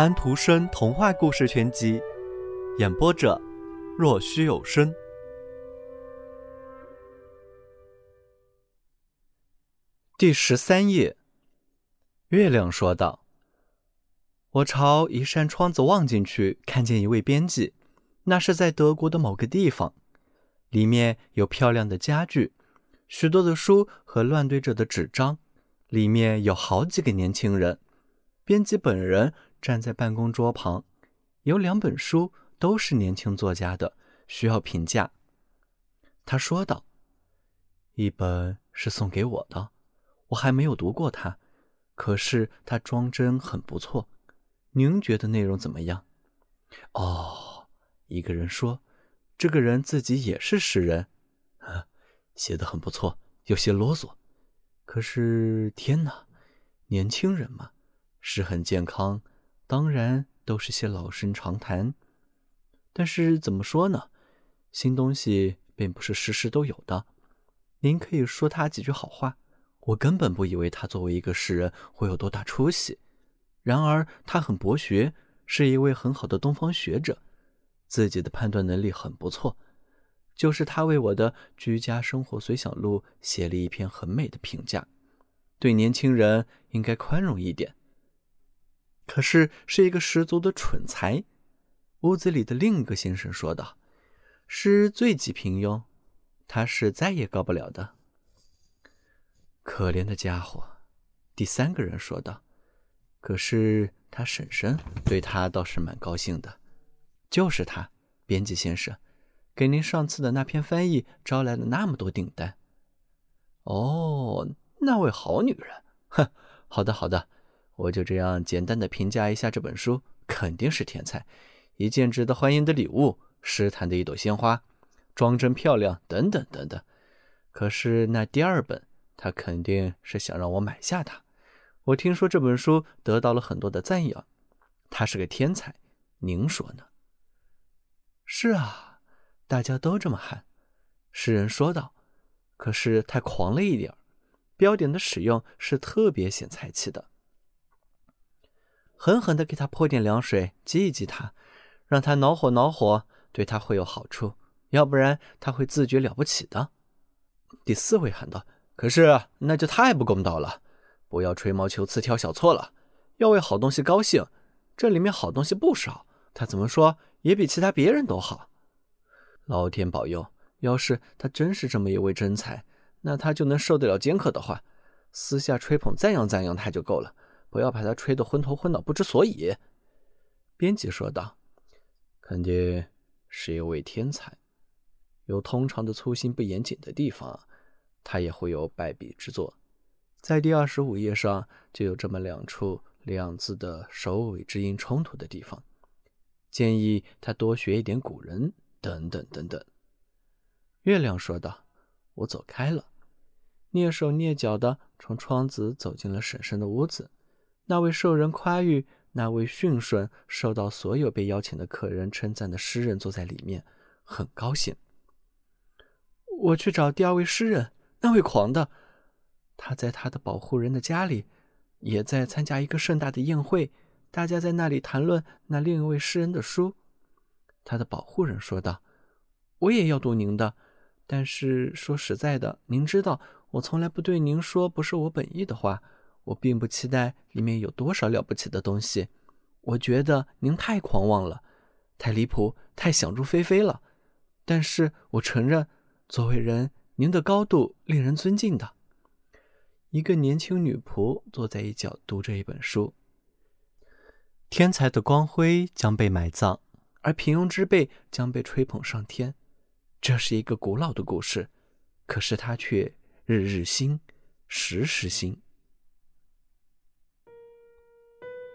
安徒生童话故事全集，演播者：若虚有声。第十三页，月亮说道：“我朝一扇窗子望进去，看见一位编辑，那是在德国的某个地方，里面有漂亮的家具，许多的书和乱堆着的纸张，里面有好几个年轻人。编辑本人。”站在办公桌旁，有两本书，都是年轻作家的，需要评价。他说道：“一本是送给我的，我还没有读过它，可是它装帧很不错。您觉得内容怎么样？”哦，一个人说：“这个人自己也是诗人，啊，写的很不错，有些啰嗦。可是天哪，年轻人嘛，是很健康。”当然都是些老生常谈，但是怎么说呢？新东西并不是时时都有的。您可以说他几句好话，我根本不以为他作为一个诗人会有多大出息。然而他很博学，是一位很好的东方学者，自己的判断能力很不错。就是他为我的《居家生活随想录》写了一篇很美的评价。对年轻人应该宽容一点。可是是一个十足的蠢材。屋子里的另一个先生说道：“是最极平庸，他是再也高不了的。”可怜的家伙，第三个人说道：“可是他婶婶对他倒是蛮高兴的。”就是他，编辑先生，给您上次的那篇翻译招来了那么多订单。哦，那位好女人，哼，好的，好的。我就这样简单的评价一下这本书，肯定是天才，一件值得欢迎的礼物，诗坛的一朵鲜花，装帧漂亮，等等等等。可是那第二本，他肯定是想让我买下它。我听说这本书得到了很多的赞扬，他是个天才，您说呢？是啊，大家都这么喊。诗人说道。可是太狂了一点标点的使用是特别显才气的。狠狠地给他泼点凉水，激一激他，让他恼火恼火，对他会有好处。要不然他会自觉了不起的。第四位喊道：“可是那就太不公道了！不要吹毛求疵、挑小错了，要为好东西高兴。这里面好东西不少，他怎么说也比其他别人都好。老天保佑，要是他真是这么一位真才，那他就能受得了尖刻的话，私下吹捧赞扬赞扬他就够了。”不要把他吹得昏头昏脑、不知所以。”编辑说道，“肯定是一位天才，有通常的粗心不严谨的地方，他也会有败笔之作。在第二十五页上就有这么两处两字的首尾之音冲突的地方，建议他多学一点古人，等等等等。”月亮说道，“我走开了，蹑手蹑脚的从窗子走进了婶婶的屋子。”那位受人夸誉、那位驯顺、受到所有被邀请的客人称赞的诗人坐在里面，很高兴。我去找第二位诗人，那位狂的，他在他的保护人的家里，也在参加一个盛大的宴会，大家在那里谈论那另一位诗人的书。他的保护人说道：“我也要读您的，但是说实在的，您知道，我从来不对您说不是我本意的话。”我并不期待里面有多少了不起的东西，我觉得您太狂妄了，太离谱，太想入非非了。但是我承认，作为人，您的高度令人尊敬的。一个年轻女仆坐在一角读着一本书。天才的光辉将被埋葬，而平庸之辈将被吹捧上天。这是一个古老的故事，可是它却日日新，时时新。